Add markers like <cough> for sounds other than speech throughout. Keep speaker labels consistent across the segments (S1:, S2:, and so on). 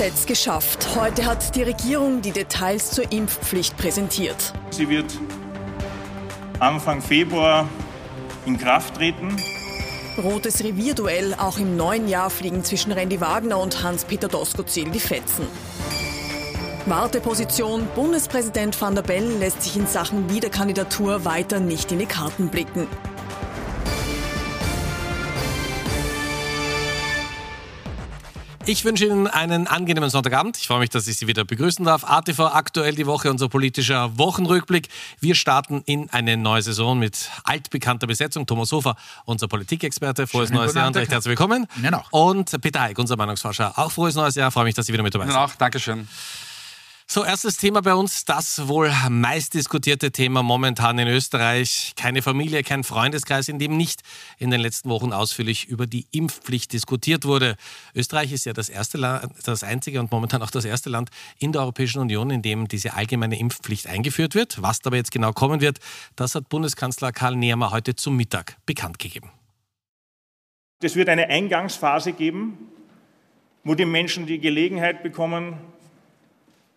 S1: Gesetz geschafft. Heute hat die Regierung die Details zur Impfpflicht präsentiert.
S2: Sie wird Anfang Februar in Kraft treten.
S1: Rotes Revierduell. Auch im neuen Jahr fliegen zwischen Randy Wagner und Hans-Peter Doskozil die Fetzen. Warteposition. Bundespräsident van der Bellen lässt sich in Sachen Wiederkandidatur weiter nicht in die Karten blicken.
S3: Ich wünsche Ihnen einen angenehmen Sonntagabend. Ich freue mich, dass ich Sie wieder begrüßen darf. ATV aktuell die Woche, unser politischer Wochenrückblick. Wir starten in eine neue Saison mit altbekannter Besetzung. Thomas Hofer, unser Politikexperte. Frohes Schönen neues Jahr und recht herzlich willkommen.
S4: Ihnen auch.
S3: Und Peter Eick, unser Meinungsforscher. Auch frohes neues Jahr. Ich freue mich, dass Sie wieder mit dabei sind.
S4: Ihnen auch. Dankeschön.
S3: So, erstes Thema bei uns, das wohl meistdiskutierte Thema momentan in Österreich. Keine Familie, kein Freundeskreis, in dem nicht in den letzten Wochen ausführlich über die Impfpflicht diskutiert wurde. Österreich ist ja das erste Land, das einzige und momentan auch das erste Land in der Europäischen Union, in dem diese allgemeine Impfpflicht eingeführt wird. Was dabei jetzt genau kommen wird, das hat Bundeskanzler Karl Nehammer heute zum Mittag bekannt gegeben.
S2: Es wird eine Eingangsphase geben, wo die Menschen die Gelegenheit bekommen,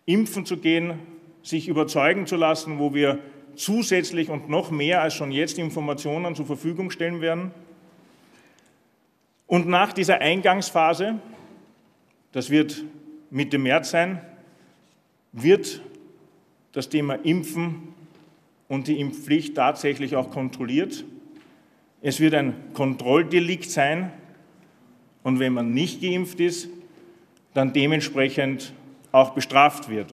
S2: impfen zu gehen, sich überzeugen zu lassen, wo wir zusätzlich und noch mehr als schon jetzt Informationen zur Verfügung stellen werden. Und nach dieser Eingangsphase, das wird Mitte März sein, wird das Thema Impfen und die Impfpflicht tatsächlich auch kontrolliert. Es wird ein Kontrolldelikt sein und wenn man nicht geimpft ist, dann dementsprechend auch bestraft wird.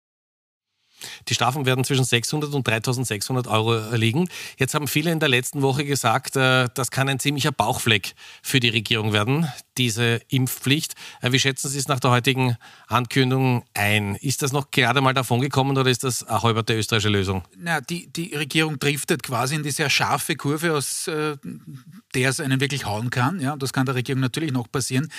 S3: Die Strafen werden zwischen 600 und 3600 Euro liegen. Jetzt haben viele in der letzten Woche gesagt, äh, das kann ein ziemlicher Bauchfleck für die Regierung werden, diese Impfpflicht. Äh, wie schätzen Sie es nach der heutigen Ankündigung ein? Ist das noch gerade mal davon gekommen oder ist das eine halberte österreichische Lösung?
S4: Na, die, die Regierung driftet quasi in die sehr scharfe Kurve, aus äh, der es einen wirklich hauen kann. Ja, das kann der Regierung natürlich noch passieren.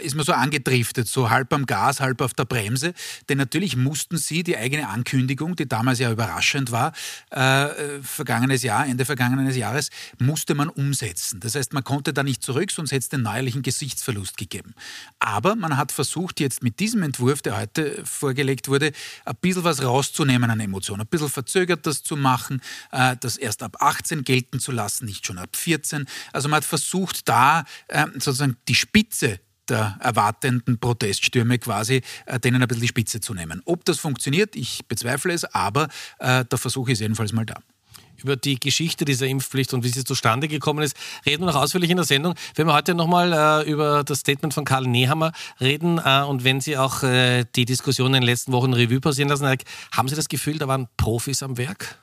S4: Ist man so angedriftet, so halb am Gas, halb auf der Bremse. Denn natürlich mussten sie die eigene Ankündigung, die damals ja überraschend war, äh, vergangenes Jahr, Ende vergangenen Jahres, musste man umsetzen. Das heißt, man konnte da nicht zurück, sonst hätte es den neuerlichen Gesichtsverlust gegeben. Aber man hat versucht, jetzt mit diesem Entwurf, der heute vorgelegt wurde, ein bisschen was rauszunehmen an Emotionen, ein bisschen verzögert das zu machen, äh, das erst ab 18 gelten zu lassen, nicht schon ab 14. Also man hat versucht, da äh, sozusagen die Spitze der erwartenden Proteststürme quasi, äh, denen ein bisschen die Spitze zu nehmen. Ob das funktioniert, ich bezweifle es, aber äh, der Versuch ist jedenfalls mal da
S3: über die Geschichte dieser Impfpflicht und wie sie zustande gekommen ist, reden wir noch ausführlich in der Sendung. Wenn wir heute nochmal äh, über das Statement von Karl Nehammer reden äh, und wenn Sie auch äh, die Diskussion in den letzten Wochen Revue passieren lassen, haben Sie das Gefühl, da waren Profis am Werk?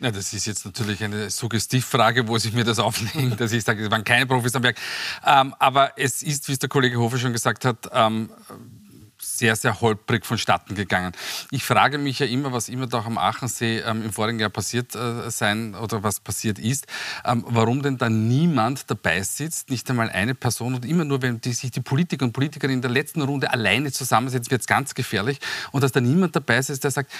S5: Ja, das ist jetzt natürlich eine Suggestivfrage, wo sich mir das <laughs> auflegen, dass ich sage, es waren keine Profis am Werk. Ähm, aber es ist, wie es der Kollege Hofer schon gesagt hat, ähm, sehr, sehr holprig vonstatten gegangen. Ich frage mich ja immer, was immer doch am Aachensee ähm, im vorigen Jahr passiert äh, sein oder was passiert ist, ähm, warum denn da niemand dabei sitzt, nicht einmal eine Person und immer nur, wenn die, sich die Politiker und Politikerinnen in der letzten Runde alleine zusammensetzen, wird es ganz gefährlich und dass da niemand dabei sitzt, der sagt,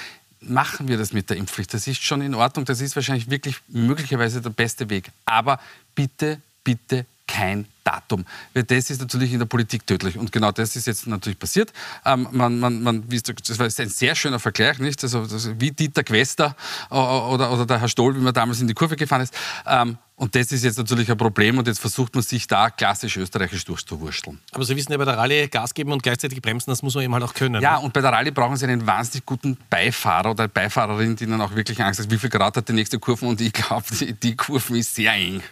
S5: machen wir das mit der Impfpflicht. Das ist schon in Ordnung, das ist wahrscheinlich wirklich möglicherweise der beste Weg. Aber bitte, bitte kein Datum. Das ist natürlich in der Politik tödlich. Und genau das ist jetzt natürlich passiert. Ähm, man, man, man, das war ein sehr schöner Vergleich, nicht? Also, also wie Dieter Quester äh, oder, oder der Herr Stoll, wie man damals in die Kurve gefahren ist. Ähm, und das ist jetzt natürlich ein Problem und jetzt versucht man sich da klassisch österreichisch durchzuwurschteln.
S3: Aber Sie wissen ja bei der Rallye Gas geben und gleichzeitig bremsen, das muss man eben halt auch können.
S5: Ja,
S3: ne?
S5: und bei der Rallye brauchen Sie einen wahnsinnig guten Beifahrer oder eine Beifahrerin, die dann auch wirklich Angst hat, wie viel Grad hat die nächste Kurve und ich glaube, die, die Kurve ist sehr eng.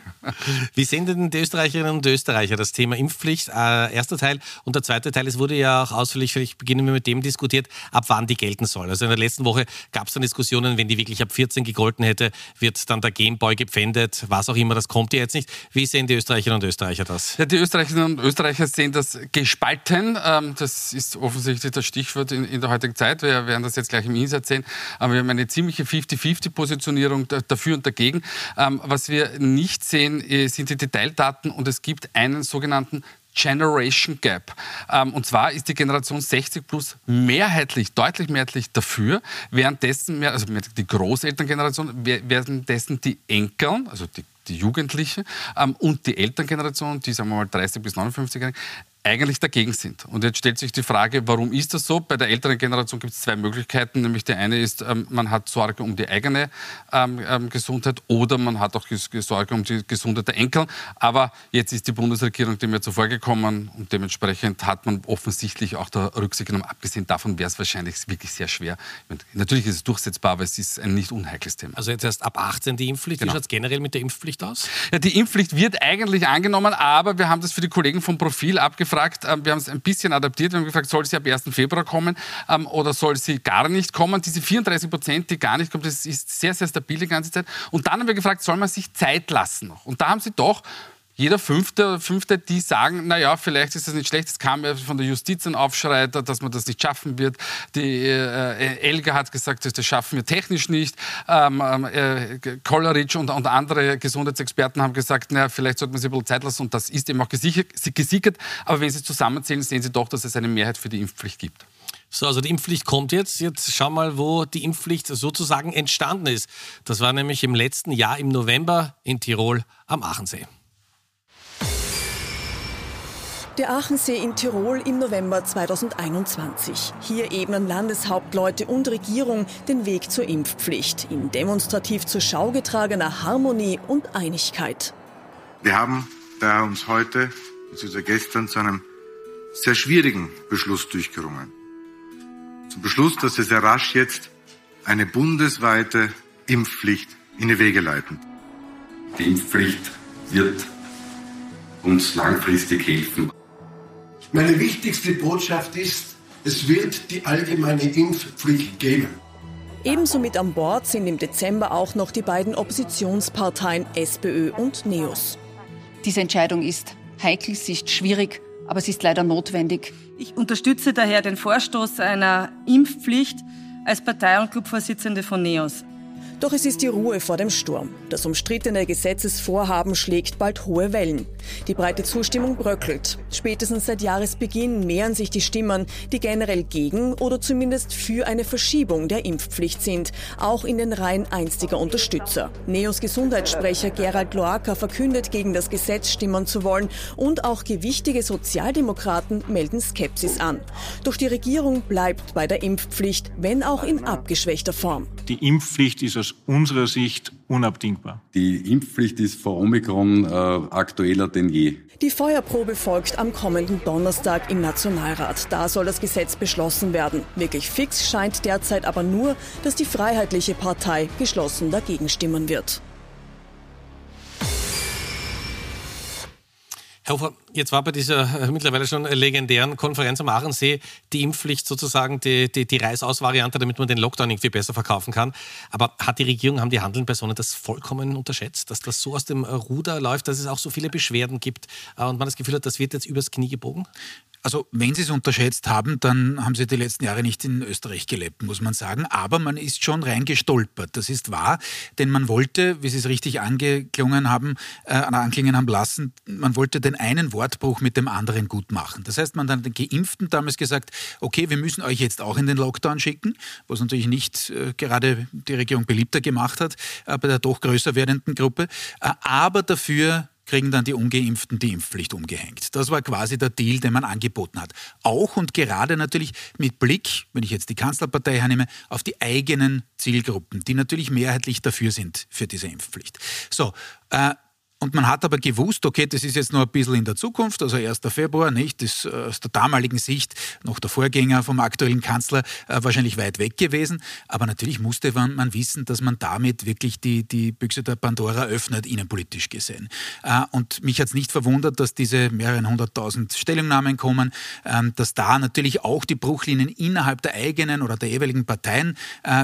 S3: Wie sehen denn die Österreicherinnen und Österreicher das Thema Impfpflicht? Äh, erster Teil und der zweite Teil, es wurde ja auch ausführlich, vielleicht beginnen wir mit dem diskutiert, ab wann die gelten soll. Also in der letzten Woche gab es dann Diskussionen, wenn die wirklich ab 14 gegolten hätte, wird dann der Gameboy gepfändet, was auch immer, das kommt ja jetzt nicht. Wie sehen die Österreicherinnen und Österreicher das?
S5: Ja, die Österreicherinnen und Österreicher sehen das gespalten. Ähm, das ist offensichtlich das Stichwort in, in der heutigen Zeit. Wir werden das jetzt gleich im Insert sehen. Aber wir haben eine ziemliche 50-50-Positionierung dafür und dagegen. Ähm, was wir nicht sehen, äh, sind die Detaildaten und es gibt einen sogenannten Generation Gap. Ähm, und zwar ist die Generation 60 plus mehrheitlich, deutlich mehrheitlich dafür, währenddessen, also die Großelterngeneration, währenddessen die Enkeln, also die die Jugendlichen ähm, und die Elterngeneration, die sagen wir mal 30 bis 59-Jährigen, eigentlich dagegen sind. Und jetzt stellt sich die Frage, warum ist das so? Bei der älteren Generation gibt es zwei Möglichkeiten. Nämlich die eine ist, ähm, man hat Sorge um die eigene ähm, ähm, Gesundheit oder man hat auch Sorge um die Gesundheit der Enkel. Aber jetzt ist die Bundesregierung dem ja zuvor gekommen und dementsprechend hat man offensichtlich auch da Rücksicht genommen. Abgesehen davon wäre es wahrscheinlich wirklich sehr schwer. Natürlich ist es durchsetzbar, aber es ist ein nicht unheikles Thema.
S3: Also jetzt erst ab 18 die Impfpflicht. Genau. Wie schaut es generell mit der Impfpflicht aus?
S5: Ja, die Impfpflicht wird eigentlich angenommen, aber wir haben das für die Kollegen vom Profil abgefragt gefragt, ähm, wir haben es ein bisschen adaptiert, wir haben gefragt, soll sie ab 1. Februar kommen ähm, oder soll sie gar nicht kommen? Diese 34 Prozent, die gar nicht kommen, das ist sehr, sehr stabil die ganze Zeit. Und dann haben wir gefragt, soll man sich Zeit lassen noch? Und da haben sie doch jeder Fünfte, Fünfte, die sagen, naja, vielleicht ist das nicht schlecht. Es kam ja von der Justiz ein Aufschrei, dass man das nicht schaffen wird. Die äh, Elga hat gesagt, das schaffen wir technisch nicht. Ähm, ähm äh, Kolleritsch und, und, andere Gesundheitsexperten haben gesagt, naja, vielleicht sollte man sich ein bisschen Zeit lassen. Und das ist eben auch gesichert. gesichert. Aber wenn Sie zusammenzählen, sehen Sie doch, dass es eine Mehrheit für die Impfpflicht gibt.
S3: So, also die Impfpflicht kommt jetzt. Jetzt schau mal, wo die Impfpflicht sozusagen entstanden ist. Das war nämlich im letzten Jahr im November in Tirol am Aachensee.
S1: Der Aachensee in Tirol im November 2021. Hier ebnen Landeshauptleute und Regierung den Weg zur Impfpflicht in demonstrativ zur Schau getragener Harmonie und Einigkeit.
S6: Wir haben daher uns heute, beziehungsweise gestern, zu einem sehr schwierigen Beschluss durchgerungen. Zum Beschluss, dass wir sehr rasch jetzt eine bundesweite Impfpflicht in die Wege leiten.
S7: Die Impfpflicht wird uns langfristig helfen.
S8: Meine wichtigste Botschaft ist, es wird die allgemeine Impfpflicht geben.
S1: Ebenso mit an Bord sind im Dezember auch noch die beiden Oppositionsparteien SPÖ und NEOS.
S9: Diese Entscheidung ist heikel, sie ist schwierig, aber sie ist leider notwendig.
S10: Ich unterstütze daher den Vorstoß einer Impfpflicht als Partei- und Clubvorsitzende von NEOS.
S1: Doch es ist die Ruhe vor dem Sturm. Das umstrittene Gesetzesvorhaben schlägt bald hohe Wellen. Die breite Zustimmung bröckelt. Spätestens seit Jahresbeginn mehren sich die Stimmen, die generell gegen oder zumindest für eine Verschiebung der Impfpflicht sind, auch in den Reihen einstiger Unterstützer. Neos Gesundheitssprecher Gerald Loacker verkündet, gegen das Gesetz stimmen zu wollen und auch gewichtige Sozialdemokraten melden Skepsis an. Doch die Regierung bleibt bei der Impfpflicht, wenn auch in abgeschwächter Form.
S2: Die Impfpflicht ist aus unserer Sicht unabdingbar.
S7: Die Impfpflicht ist vor Omikron äh, aktueller denn je.
S1: Die Feuerprobe folgt am kommenden Donnerstag im Nationalrat. Da soll das Gesetz beschlossen werden. Wirklich fix scheint derzeit aber nur, dass die Freiheitliche Partei geschlossen dagegen stimmen wird.
S3: Herr Hofer, jetzt war bei dieser äh, mittlerweile schon legendären Konferenz am Aachensee die Impfpflicht sozusagen die, die, die Reißausvariante, damit man den Lockdown irgendwie besser verkaufen kann. Aber hat die Regierung, haben die handelnden Personen das vollkommen unterschätzt, dass das so aus dem Ruder läuft, dass es auch so viele Beschwerden gibt äh, und man das Gefühl hat, das wird jetzt übers Knie gebogen?
S4: Also wenn Sie es unterschätzt haben, dann haben Sie die letzten Jahre nicht in Österreich gelebt, muss man sagen. Aber man ist schon reingestolpert. Das ist wahr, denn man wollte, wie Sie es richtig angeklungen haben, äh, anklingen haben lassen, man wollte den einen Wortbruch mit dem anderen gut machen. Das heißt, man hat den Geimpften damals gesagt, okay, wir müssen euch jetzt auch in den Lockdown schicken, was natürlich nicht äh, gerade die Regierung beliebter gemacht hat äh, bei der doch größer werdenden Gruppe, äh, aber dafür kriegen dann die Ungeimpften die Impfpflicht umgehängt. Das war quasi der Deal, den man angeboten hat. Auch und gerade natürlich mit Blick, wenn ich jetzt die Kanzlerpartei hernehme, auf die eigenen Zielgruppen, die natürlich mehrheitlich dafür sind für diese Impfpflicht. So, äh, und man hat aber gewusst, okay, das ist jetzt noch ein bisschen in der Zukunft, also 1. Februar, nicht? Das ist äh, aus der damaligen Sicht noch der Vorgänger vom aktuellen Kanzler äh, wahrscheinlich weit weg gewesen. Aber natürlich musste man, wissen, dass man damit wirklich die, die Büchse der Pandora öffnet, innenpolitisch gesehen. Äh, und mich hat es nicht verwundert, dass diese mehreren hunderttausend Stellungnahmen kommen, äh, dass da natürlich auch die Bruchlinien innerhalb der eigenen oder der jeweiligen Parteien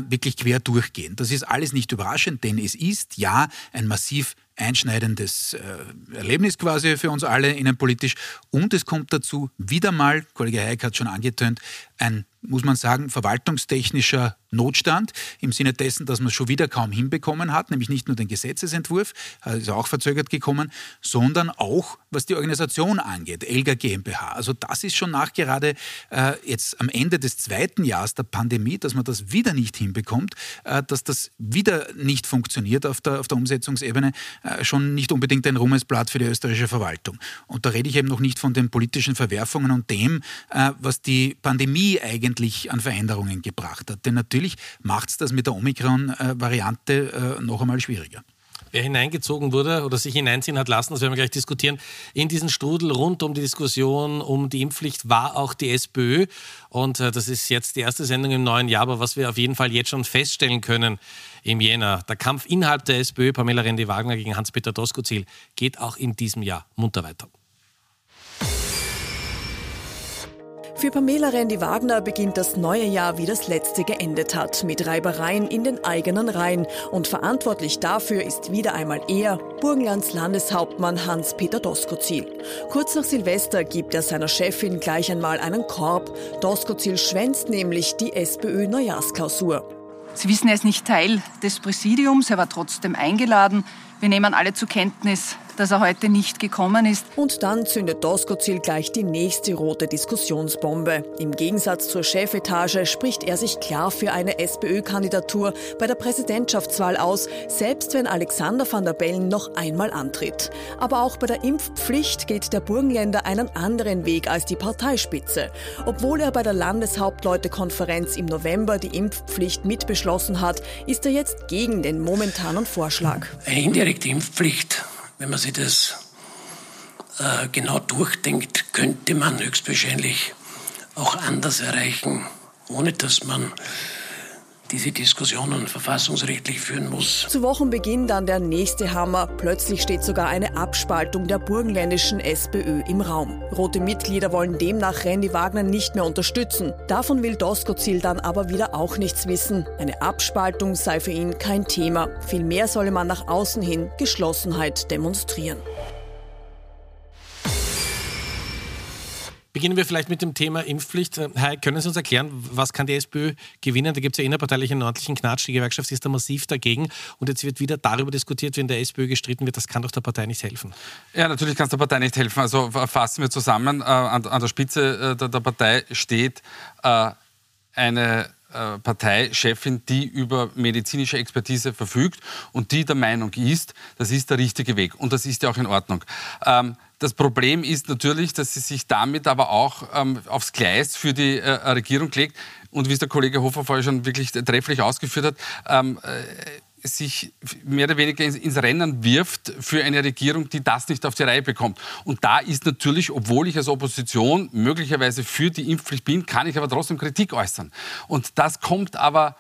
S4: wirklich quer durchgehen. Das ist alles nicht überraschend, denn es ist ja ein massiv einschneidendes äh, Erlebnis quasi für uns alle innenpolitisch. Und es kommt dazu wieder mal, Kollege Heik hat schon angetönt, ein muss man sagen, verwaltungstechnischer Notstand im Sinne dessen, dass man es schon wieder kaum hinbekommen hat, nämlich nicht nur den Gesetzesentwurf, ist auch verzögert gekommen, sondern auch was die Organisation angeht, Elga GmbH. Also das ist schon nachgerade äh, jetzt am Ende des zweiten Jahres der Pandemie, dass man das wieder nicht hinbekommt, äh, dass das wieder nicht funktioniert auf der, auf der Umsetzungsebene, äh, schon nicht unbedingt ein Ruhmesblatt für die österreichische Verwaltung. Und da rede ich eben noch nicht von den politischen Verwerfungen und dem, äh, was die Pandemie eigentlich an Veränderungen gebracht hat. Denn natürlich macht es das mit der Omikron-Variante äh, noch einmal schwieriger
S3: wer hineingezogen wurde oder sich hineinziehen hat lassen, das werden wir gleich diskutieren. In diesen Strudel rund um die Diskussion um die Impfpflicht war auch die SPÖ. Und äh, das ist jetzt die erste Sendung im neuen Jahr. Aber was wir auf jeden Fall jetzt schon feststellen können im Jänner, der Kampf innerhalb der SPÖ, Pamela Rendi-Wagner gegen Hans-Peter Doskozil, geht auch in diesem Jahr munter weiter.
S1: Für Pamela Rendi-Wagner beginnt das neue Jahr, wie das letzte geendet hat, mit Reibereien in den eigenen Reihen. Und verantwortlich dafür ist wieder einmal er, Burgenlands Landeshauptmann Hans-Peter Doskozil. Kurz nach Silvester gibt er seiner Chefin gleich einmal einen Korb. Doskozil schwänzt nämlich die SPÖ-Neujahrsklausur.
S9: Sie wissen, er ist nicht Teil des Präsidiums, er war trotzdem eingeladen. Wir nehmen alle zur Kenntnis, dass er heute nicht gekommen ist.
S1: Und dann zündet Doskozil gleich die nächste rote Diskussionsbombe. Im Gegensatz zur Chefetage spricht er sich klar für eine SPÖ-Kandidatur bei der Präsidentschaftswahl aus, selbst wenn Alexander van der Bellen noch einmal antritt. Aber auch bei der Impfpflicht geht der Burgenländer einen anderen Weg als die Parteispitze. Obwohl er bei der Landeshauptleutekonferenz im November die Impfpflicht mitbeschlossen hat, ist er jetzt gegen den momentanen Vorschlag.
S11: Eine indirekte Impfpflicht wenn man sich das äh, genau durchdenkt, könnte man höchstwahrscheinlich auch anders erreichen, ohne dass man diese Diskussionen verfassungsrechtlich führen muss.
S1: Zu Wochenbeginn dann der nächste Hammer. Plötzlich steht sogar eine Abspaltung der burgenländischen SPÖ im Raum. Rote Mitglieder wollen demnach Randy Wagner nicht mehr unterstützen. Davon will Doskozil dann aber wieder auch nichts wissen. Eine Abspaltung sei für ihn kein Thema. Vielmehr solle man nach außen hin Geschlossenheit demonstrieren.
S3: Beginnen wir vielleicht mit dem Thema Impfpflicht. Herr, können Sie uns erklären, was kann die SPÖ gewinnen? Da gibt es ja innerparteilich einen ordentlichen Knatsch. Die Gewerkschaft ist da massiv dagegen. Und jetzt wird wieder darüber diskutiert, wenn der SPÖ gestritten wird. Das kann doch der Partei nicht helfen.
S5: Ja, natürlich kann es der Partei nicht helfen. Also fassen wir zusammen. Äh, an, der Spitze äh, der, Partei steht äh, eine äh, Parteichefin, die über medizinische Expertise verfügt und die der Meinung ist, das ist der richtige Weg. Und das ist ja auch in Ordnung. Ähm, das Problem ist natürlich, dass sie sich damit aber auch ähm, aufs Gleis für die äh, Regierung legt. Und wie es der Kollege Hofer vorher schon wirklich trefflich ausgeführt hat, ähm, äh, sich mehr oder weniger ins, Rennen wirft für eine Regierung, die das nicht auf die Reihe bekommt. Und da ist natürlich, obwohl ich als Opposition möglicherweise für die Impfpflicht bin, kann ich aber trotzdem Kritik äußern. Und das kommt aber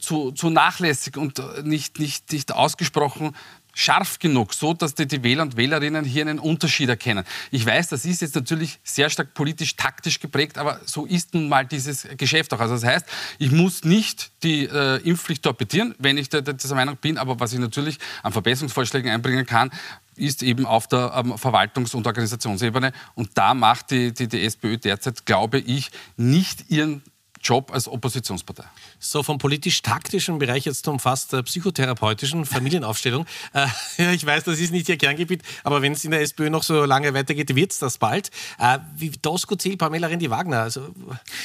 S5: zu, zu nachlässig und nicht, nicht, nicht ausgesprochen scharf genug, so dass die, Wähler und Wählerinnen hier einen Unterschied erkennen. Ich weiß, das ist jetzt natürlich sehr stark politisch taktisch geprägt, aber so ist nun mal dieses Geschäft auch. Also das heißt, ich muss nicht die äh, Impfpflicht torpedieren, wenn ich dieser Meinung bin, aber was ich natürlich an Verbesserungsvorschlägen einbringen kann, ist eben auf der ähm, Verwaltungs- und Organisationsebene. Und da macht die, die, die SPÖ derzeit, glaube ich, nicht ihren Job als Oppositionspartei.
S3: So vom politisch-taktischen Bereich jetzt zum fast äh, psychotherapeutischen <laughs> Familienaufstellung. Äh, <laughs> ich weiß, das ist nicht Ihr Kerngebiet, aber wenn es in der SPÖ noch so lange weitergeht, wird es das bald. Äh, wie Dosko zählt Pamela Rendi-Wagner. Also,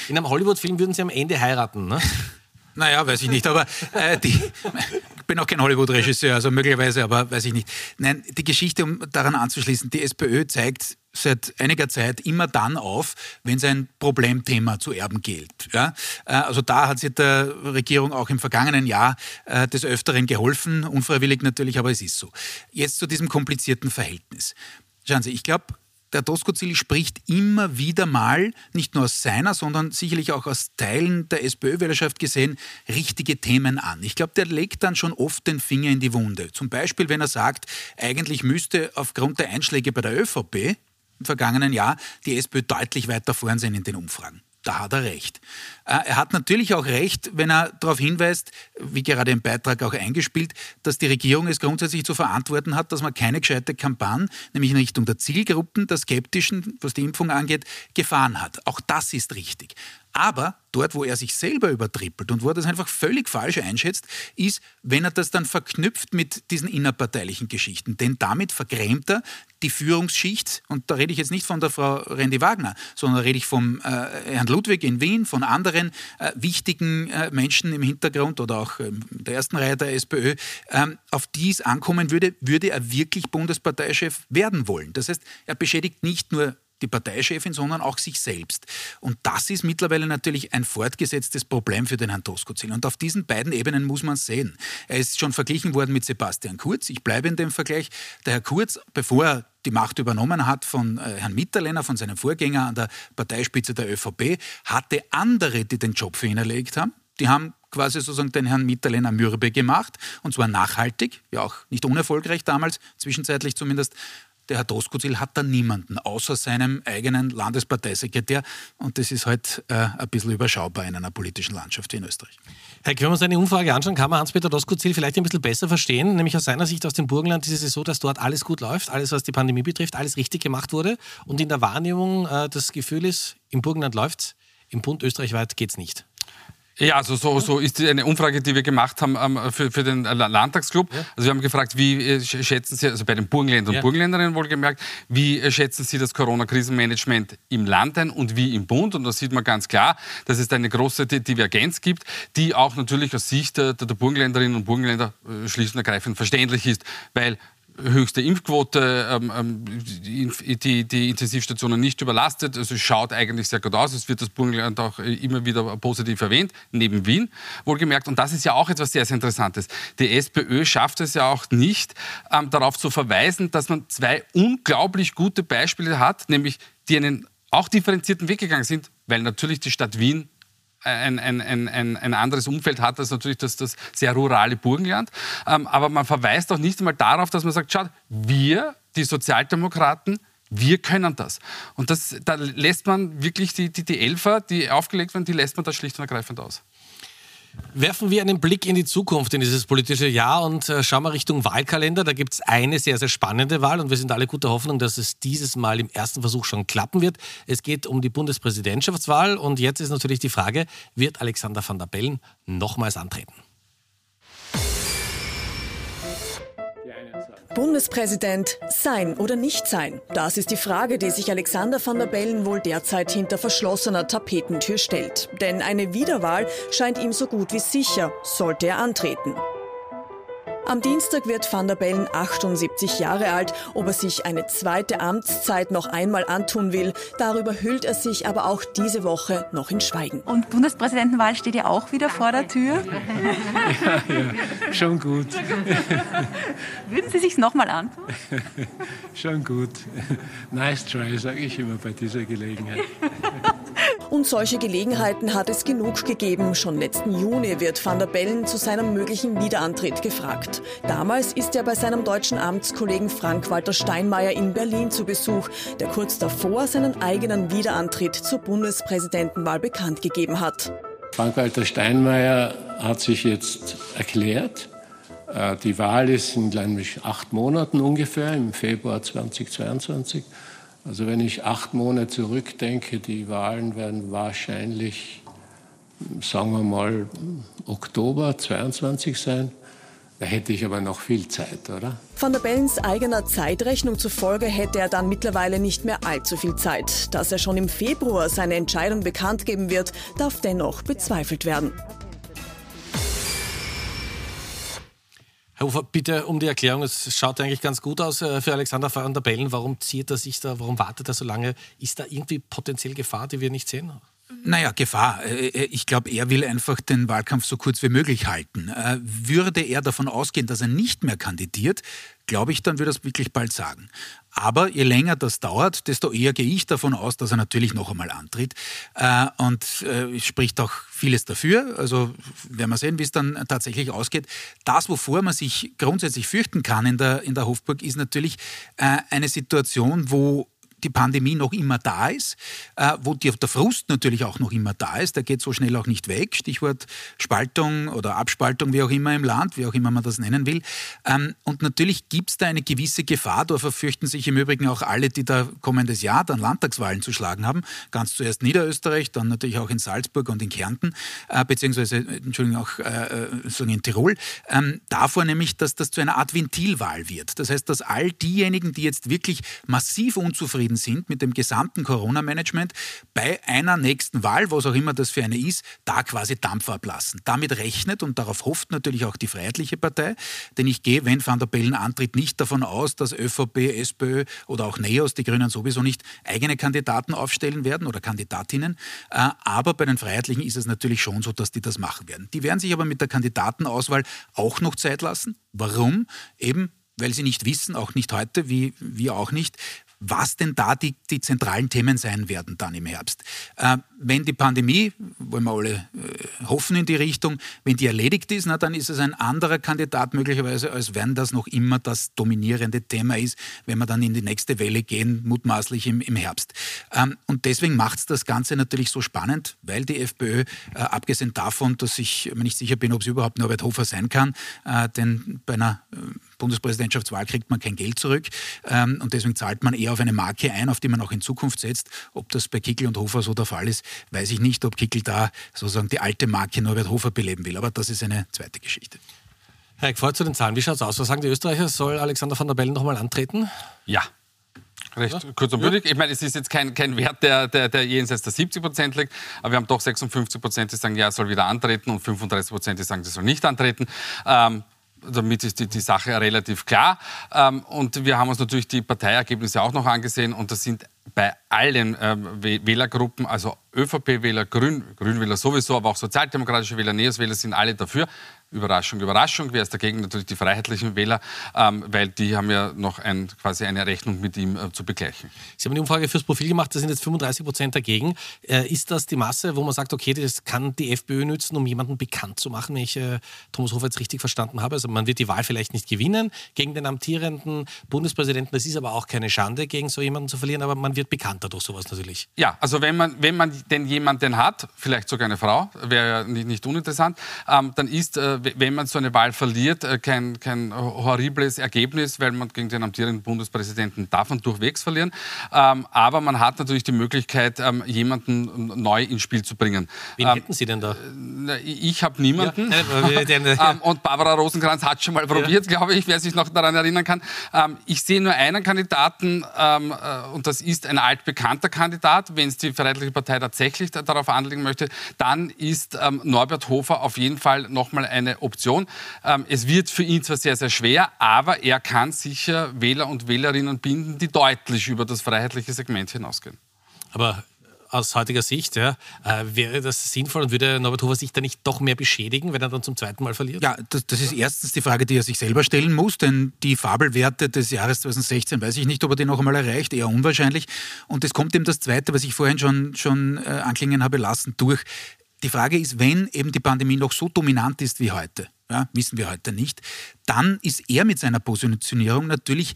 S3: in einem Hollywood-Film würden Sie am Ende heiraten, ne? <laughs>
S4: Naja, weiß ich nicht, aber äh, die, ich bin auch kein Hollywood-Regisseur, also möglicherweise, aber weiß ich nicht. Nein, die Geschichte, um daran anzuschließen, die SPÖ zeigt seit einiger Zeit immer dann auf, wenn es ein Problemthema zu erben gilt. Ja? Äh, also da hat sie der Regierung auch im vergangenen Jahr äh, des Öfteren geholfen, unfreiwillig natürlich, aber es ist so. Jetzt zu diesem komplizierten Verhältnis. Schauen Sie, ich glaube, der Doskozil spricht immer wieder mal, nicht nur aus seiner, sondern sicherlich auch aus Teilen der SPÖ-Wählerschaft gesehen, richtige Themen an. Ich glaube, der legt dann schon oft den Finger in die Wunde. Zum Beispiel, wenn er sagt, eigentlich müsste aufgrund der Einschläge bei der ÖVP im vergangenen Jahr die SPÖ deutlich weiter vorn sein in den Umfragen. Da hat er recht. Äh, er hat natürlich auch recht, wenn er darauf hinweist, wie gerade im Beitrag auch eingespielt, dass die Regierung es grundsätzlich zu verantworten hat, dass man keine gescheite Kampagne, nämlich in Richtung der Zielgruppen, der Skeptischen, was die Impfung angeht, gefahren hat. Auch das ist richtig. Aber dort, wo er sich selber übertrippelt und wo er das einfach völlig falsch einschätzt, ist, wenn er das dann verknüpft mit diesen innerparteilichen Geschichten. Denn damit vergrämt er die Führungsschicht, und da rede ich jetzt nicht von der Frau Randy Wagner, sondern rede ich vom äh, Herrn Ludwig in Wien, von anderen äh, wichtigen äh, Menschen im Hintergrund oder auch ähm, der ersten Reihe der SPÖ, ähm, auf die es ankommen würde, würde er wirklich Bundesparteichef werden wollen. Das heißt, er beschädigt nicht nur die Parteichefin, sondern auch sich selbst. Und das ist mittlerweile natürlich ein fortgesetztes Problem für den Herrn Doskozil. Und auf diesen beiden Ebenen muss man sehen. Er ist schon verglichen worden mit Sebastian Kurz. Ich bleibe in dem Vergleich. Der Herr Kurz, bevor er die Macht übernommen hat von äh, Herrn Mitterlehner, von seinem Vorgänger an der Parteispitze der ÖVP, hatte andere, die den Job für ihn erlegt haben. Die haben quasi sozusagen den Herrn Mitterlehner mürbe gemacht und zwar nachhaltig, ja auch nicht unerfolgreich damals, zwischenzeitlich zumindest. Der Herr Doskozil hat da niemanden, außer seinem eigenen Landesparteisekretär. Und das ist halt äh, ein bisschen überschaubar in einer politischen Landschaft wie in Österreich.
S3: Herr, wenn wir uns eine Umfrage anschauen, kann man Hans-Peter Doskozil vielleicht ein bisschen besser verstehen. Nämlich aus seiner Sicht aus dem Burgenland ist es so, dass dort alles gut läuft, alles, was die Pandemie betrifft, alles richtig gemacht wurde. Und in der Wahrnehmung äh, das Gefühl ist, im Burgenland läuft es, im Bund österreichweit geht es nicht.
S5: Ja, also so, so ist eine Umfrage, die wir gemacht haben ähm, für, für den Landtagsclub. Ja. Also wir haben gefragt, wie äh, schätzen Sie, also bei den Burgenländern ja. und Burgenländerinnen wohlgemerkt, wie äh, schätzen Sie das Corona-Krisenmanagement im Land ein und wie im Bund? Und da sieht man ganz klar, dass es eine große Divergenz gibt, die auch natürlich aus Sicht der, der Burgenländerinnen und Burgenländer äh, schlicht und ergreifend verständlich ist, weil höchste Impfquote, ähm, ähm, die, die, Intensivstationen nicht überlastet. Also es schaut eigentlich sehr gut aus. Es wird das Burgenland auch äh, immer wieder positiv erwähnt, neben Wien wohlgemerkt. Und das ist ja auch etwas sehr, sehr Interessantes. Die SPÖ schafft es ja auch nicht, ähm, darauf zu verweisen, dass man zwei unglaublich gute Beispiele hat, nämlich die einen auch differenzierten Weg gegangen sind, weil natürlich die Stadt Wien ein, ein, ein, ein, anderes Umfeld hat als natürlich das, das sehr rurale Burgenland. Ähm, aber man verweist auch nicht einmal darauf, dass man sagt, schaut, wir, die Sozialdemokraten, wir können das. Und das, da lässt man wirklich die, die, die Elfer, die aufgelegt werden, die lässt man da schlicht und ergreifend aus.
S3: Werfen wir einen Blick in die Zukunft, in dieses politische Jahr und äh, schauen wir Richtung Wahlkalender. Da gibt es eine sehr, sehr spannende Wahl und wir sind alle guter Hoffnung, dass es dieses Mal im ersten Versuch schon klappen wird. Es geht um die Bundespräsidentschaftswahl und jetzt ist natürlich die Frage, wird Alexander van der Bellen nochmals antreten?
S1: Bundespräsident sein oder nicht sein? Das ist die Frage, die sich Alexander van der Bellen wohl derzeit hinter verschlossener Tapetentür stellt. Denn eine Wiederwahl scheint ihm so gut wie sicher, sollte er antreten. Am Dienstag wird Van der Bellen 78 Jahre alt. Ob er sich eine zweite Amtszeit noch einmal antun will, darüber hüllt er sich aber auch diese Woche noch in Schweigen.
S9: Und Bundespräsidentenwahl steht ja auch wieder vor der Tür.
S12: Ja, ja schon gut.
S9: Würden Sie sich nochmal antun? <laughs>
S12: Schon gut. Nice try, sage ich immer bei dieser Gelegenheit.
S1: Und solche Gelegenheiten hat es genug gegeben. Schon letzten Juni wird Van der Bellen zu seinem möglichen Wiederantritt gefragt. Damals ist er bei seinem deutschen Amtskollegen Frank-Walter Steinmeier in Berlin zu Besuch, der kurz davor seinen eigenen Wiederantritt zur Bundespräsidentenwahl bekannt gegeben hat.
S12: Frank-Walter Steinmeier hat sich jetzt erklärt. Äh, die Wahl ist in acht Monaten ungefähr, im Februar 2022. Also wenn ich acht Monate zurückdenke, die Wahlen werden wahrscheinlich, sagen wir mal, Oktober 22 sein. Da hätte ich aber noch viel Zeit, oder?
S1: Van der Bellens eigener Zeitrechnung zufolge hätte er dann mittlerweile nicht mehr allzu viel Zeit. Dass er schon im Februar seine Entscheidung bekannt geben wird, darf dennoch bezweifelt werden.
S3: Herr Ufer, bitte um die Erklärung. Es schaut eigentlich ganz gut aus äh, für Alexander van der Bellen. Warum zieht er sich da, warum wartet er so lange? Ist da irgendwie potenziell Gefahr, die wir nicht sehen?
S4: Naja, Gefahr. Äh, äh, ich glaube, er will einfach den Wahlkampf so kurz wie möglich halten. Würde er davon ausgehen, dass er nicht mehr kandidiert, glaube ich, dann würde er es wirklich bald sagen. Aber je länger das dauert, desto eher gehe ich davon aus, dass er natürlich noch einmal antritt. Äh, und äh, es spricht auch vieles dafür. Also werden wir sehen, wie es dann tatsächlich ausgeht. Das, wovor man sich grundsätzlich fürchten kann in der, in der Hofburg, ist natürlich äh, eine Situation, wo die Pandemie noch immer da ist, äh, wo die, der Frust natürlich auch noch immer da ist, der geht so schnell auch nicht weg, Stichwort Spaltung oder Abspaltung, wie auch immer im Land, wie auch immer man das nennen will. Ähm, und natürlich gibt es da eine gewisse Gefahr, da verfürchten sich im Übrigen auch alle, die da kommendes Jahr dann Landtagswahlen zu schlagen haben, ganz zuerst Niederösterreich, dann natürlich auch in Salzburg und in Kärnten, äh, beziehungsweise, Entschuldigung, auch äh, so in Tirol, ähm, davor nämlich, dass das zu einer Art Ventilwahl wird. Das heißt, dass all diejenigen, die jetzt wirklich massiv unzufrieden sind mit dem gesamten Corona-Management, bei einer nächsten Wahl, was auch immer das für eine ist, da quasi Dampf ablassen. Damit rechnet und darauf hofft natürlich auch die Freiheitliche Partei, denn ich gehe, wenn Van der Bellen antritt, nicht davon aus, dass ÖVP, SPÖ oder auch NEOS, die Grünen sowieso nicht eigene Kandidaten aufstellen werden oder Kandidatinnen. Äh, aber bei den Freiheitlichen ist es natürlich schon so, dass die das machen werden. Die werden sich aber mit der Kandidatenauswahl auch noch Zeit lassen. Warum? Eben weil sie nicht wissen, auch nicht heute, wie wir auch nicht, was denn da die, die zentralen Themen sein werden dann im Herbst. Äh, wenn die Pandemie, wollen wir alle äh, hoffen in die Richtung, wenn die erledigt ist, na, dann ist es ein anderer Kandidat möglicherweise, als wenn das noch immer das dominierende Thema ist, wenn wir dann in die nächste Welle gehen, mutmaßlich im, im Herbst. Ähm, und deswegen macht es das Ganze natürlich so spannend, weil die FPÖ, äh, abgesehen davon, dass ich mir nicht sicher bin, ob es überhaupt Norbert Hofer sein kann, äh, denn bei einer äh, Bundespräsidentschaftswahl kriegt man kein Geld zurück ähm, und deswegen zahlt man eher auf eine Marke ein, auf die man auch in Zukunft setzt. Ob das bei Kickel und Hofer so der Fall ist, weiß ich nicht. Ob Kickel da sozusagen die alte Marke Norbert Hofer beleben will, aber das ist eine zweite Geschichte.
S3: Herr Eckfreud, zu den Zahlen, wie schaut es aus? Was sagen die Österreicher? Soll Alexander van der Bellen nochmal antreten?
S5: Ja. Recht ja? kurz und bündig. Ich meine, es ist jetzt kein, kein Wert, der, der, der jenseits der 70 Prozent liegt, aber wir haben doch 56 Prozent, die sagen, ja, er soll wieder antreten und 35 Prozent, die sagen, er soll nicht antreten. Ähm, damit ist die, die Sache relativ klar. Ähm, und wir haben uns natürlich die Parteiergebnisse auch noch angesehen und das sind bei allen ähm, Wählergruppen, also ÖVP-Wähler, Grün, Grünwähler sowieso, aber auch sozialdemokratische Wähler, Neos-Wähler sind alle dafür. Überraschung, Überraschung. Wer ist dagegen? Natürlich die freiheitlichen Wähler, ähm, weil die haben ja noch ein, quasi eine Rechnung mit ihm äh, zu begleichen.
S3: Sie haben eine Umfrage fürs Profil gemacht, da sind jetzt 35 Prozent dagegen. Äh, ist das die Masse, wo man sagt, okay, das kann die FPÖ nützen, um jemanden bekannt zu machen, wenn ich äh, Thomas Hofer jetzt richtig verstanden habe? Also man wird die Wahl vielleicht nicht gewinnen gegen den amtierenden Bundespräsidenten. Das ist aber auch keine Schande, gegen so jemanden zu verlieren, aber man wird bekannter durch sowas natürlich.
S5: Ja, also wenn man, wenn man denn jemanden hat, vielleicht sogar eine Frau, wäre ja nicht, nicht uninteressant, ähm, dann ist äh, wenn man so eine Wahl verliert, äh, kein, kein horribles Ergebnis, weil man gegen den amtierenden Bundespräsidenten darf man durchwegs verlieren. Ähm, aber man hat natürlich die Möglichkeit, ähm, jemanden neu ins Spiel zu bringen.
S3: Wen ähm, hätten Sie denn da?
S5: Ich habe niemanden. Ja, <laughs> und Barbara Rosenkranz hat schon mal probiert, ja. glaube ich, wer sich noch daran erinnern kann. ich sehe nur einen Kandidaten äh, und das ist ein altbekannter Kandidat. Wenn es die Freiheitliche Partei tatsächlich darauf anlegen möchte, dann ist Norbert Hofer auf jeden Fall nochmal eine Option. Ähm, es wird für ihn zwar sehr, sehr schwer, aber er kann sicher Wähler und Wählerinnen binden, die deutlich über das freiheitliche Segment hinausgehen.
S3: Aber aus heutiger Sicht, ja, äh, wäre das sinnvoll und würde Norbert Hofer sich da nicht doch mehr beschädigen, wenn er dann zum zweiten Mal verliert?
S4: Ja, das, das, ist erstens die Frage, die er sich selber stellen muss, denn die Fabelwerte des Jahres 2016 weiß ich nicht, ob er die noch einmal erreicht, eher unwahrscheinlich. Und es kommt eben das Zweite, was ich vorhin schon, schon äh, anklingen habe lassen, durch. Die Frage ist, wenn eben die Pandemie noch so dominant ist wie heute, ja, wissen wir heute nicht, dann ist er mit seiner Positionierung natürlich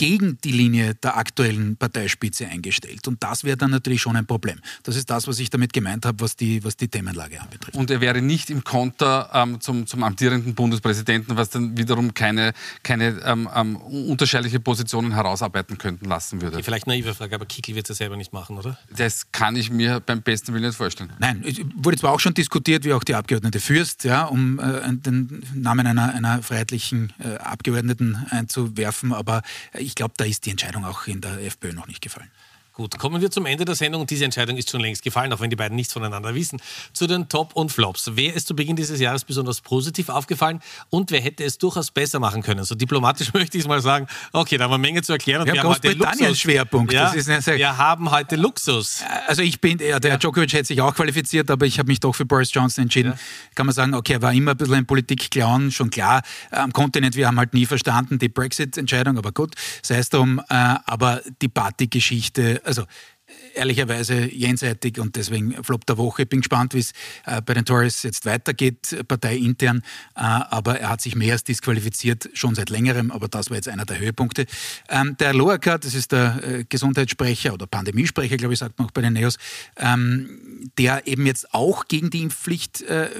S4: gegen die Linie der aktuellen Parteispitze eingestellt. Und das wäre dann natürlich schon ein Problem. Das ist das, was ich damit gemeint habe, was die, was die Themenlage anbetrifft.
S5: Und er wäre nicht im Konter ähm, zum, zum amtierenden Bundespräsidenten, was dann wiederum keine, keine ähm, ähm, unterschiedliche Positionen herausarbeiten könnten lassen würde.
S3: Okay, vielleicht naive Frage, aber Kickel wird es ja selber nicht machen, oder?
S5: Das kann ich mir beim besten Willen nicht vorstellen.
S4: Nein, es wurde zwar auch schon diskutiert, wie auch die Abgeordnete Fürst, ja, um äh, den Namen einer, einer freiheitlichen äh, Abgeordneten einzuwerfen, aber ich ich glaube, da ist die Entscheidung auch in der FPÖ noch nicht gefallen.
S3: Gut, kommen wir zum Ende der Sendung. Diese Entscheidung ist schon längst gefallen, auch wenn die beiden nichts voneinander wissen. Zu den Top und Flops. Wer ist zu Beginn dieses Jahres besonders positiv aufgefallen und wer hätte es durchaus besser machen können? So diplomatisch <laughs> möchte ich es mal sagen. Okay, da haben wir eine Menge zu erklären.
S4: Wir, wir haben heute Luxus. Schwerpunkt.
S3: Ja, wir haben heute Luxus.
S4: Also ich bin, der ja. Djokovic hätte sich auch qualifiziert, aber ich habe mich doch für Boris Johnson entschieden. Ja. Kann man sagen, okay, er war immer ein bisschen ein Politik-Clown, schon klar. Am Kontinent, wir haben halt nie verstanden die Brexit-Entscheidung, aber gut, sei es drum. Äh, aber die Party-Geschichte, also ehrlicherweise jenseitig und deswegen Flop der Woche. Bin gespannt, wie es äh, bei den Tories jetzt weitergeht, parteiintern. Äh, aber er hat sich mehr als disqualifiziert, schon seit längerem. Aber das war jetzt einer der Höhepunkte. Ähm, der Loaker, das ist der äh, Gesundheitssprecher oder Pandemiesprecher, glaube ich, sagt man auch bei den Neos, ähm, der eben jetzt auch gegen die Impfpflicht äh,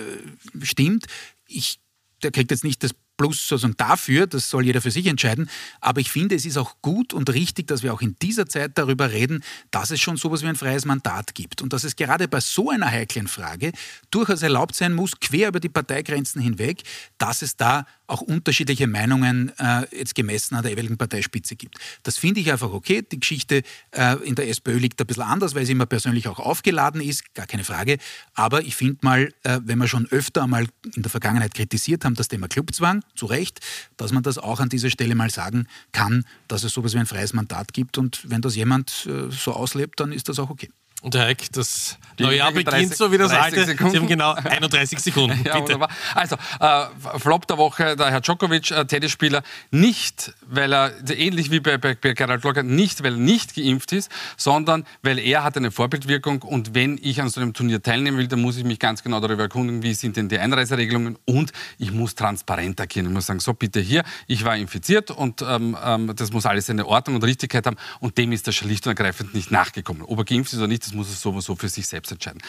S4: stimmt. Ich, der kriegt jetzt nicht das Plus sozusagen dafür, das soll jeder für sich entscheiden. Aber ich finde, es ist auch gut und richtig, dass wir auch in dieser Zeit darüber reden, dass es schon sowas wie ein freies Mandat gibt und dass es gerade bei so einer heiklen Frage durchaus erlaubt sein muss, quer über die Parteigrenzen hinweg, dass es da auch unterschiedliche Meinungen äh, jetzt gemessen an der jeweiligen Parteispitze gibt. Das finde ich einfach okay. Die Geschichte äh, in der SPÖ liegt ein bisschen anders, weil sie immer persönlich auch aufgeladen ist, gar keine Frage. Aber ich finde mal, äh, wenn wir schon öfter einmal in der Vergangenheit kritisiert haben, das Thema Clubzwang, zu Recht, dass man das auch an dieser Stelle mal sagen kann, dass es sowas wie ein freies Mandat gibt. Und wenn das jemand äh, so auslebt, dann ist das auch okay.
S3: Und Herr Eck, das die neue Jahr beginnt 30, so wie das alte. Sekunden. Sie haben genau 31 Sekunden. <laughs> ja, bitte.
S5: Also, äh, Flop der Woche, der Herr Djokovic, äh, Tennisspieler, nicht, weil er, ähnlich wie bei, bei, bei Gerald Locker, nicht, weil er nicht geimpft ist, sondern weil er hat eine Vorbildwirkung und wenn ich an so einem Turnier teilnehmen will, dann muss ich mich ganz genau darüber erkundigen, wie sind denn die Einreiseregelungen und ich muss transparent agieren. Ich muss sagen, so bitte hier, ich war infiziert und ähm, ähm, das muss alles eine Ordnung und Richtigkeit haben und dem ist er schlicht und ergreifend nicht nachgekommen. Ob er geimpft ist oder nicht, das muss er sowieso für sich selbst entscheiden.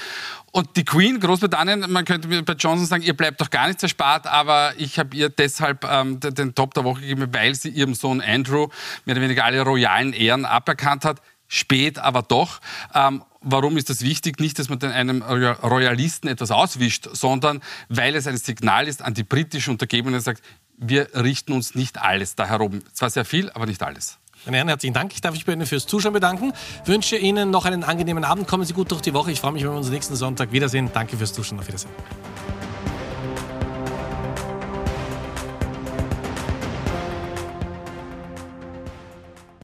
S5: Und die Queen, Großbritannien, man könnte bei Johnson sagen, ihr bleibt doch gar nichts erspart, aber ich habe ihr deshalb ähm, den Top der Woche gegeben, weil sie ihrem Sohn Andrew mehr oder weniger alle royalen Ehren aberkannt hat. Spät, aber doch. Ähm, warum ist das wichtig? Nicht, dass man einem Royalisten etwas auswischt, sondern weil es ein Signal ist an die britischen Untergebenen, sagt, wir richten uns nicht alles da herum. Zwar sehr viel, aber nicht alles.
S3: Meine Herren, herzlichen Dank. Ich darf mich bei Ihnen fürs Zuschauen bedanken. Wünsche Ihnen noch einen angenehmen Abend. Kommen Sie gut durch die Woche. Ich freue mich, wenn wir uns nächsten Sonntag wiedersehen. Danke fürs Zuschauen. Auf Wiedersehen.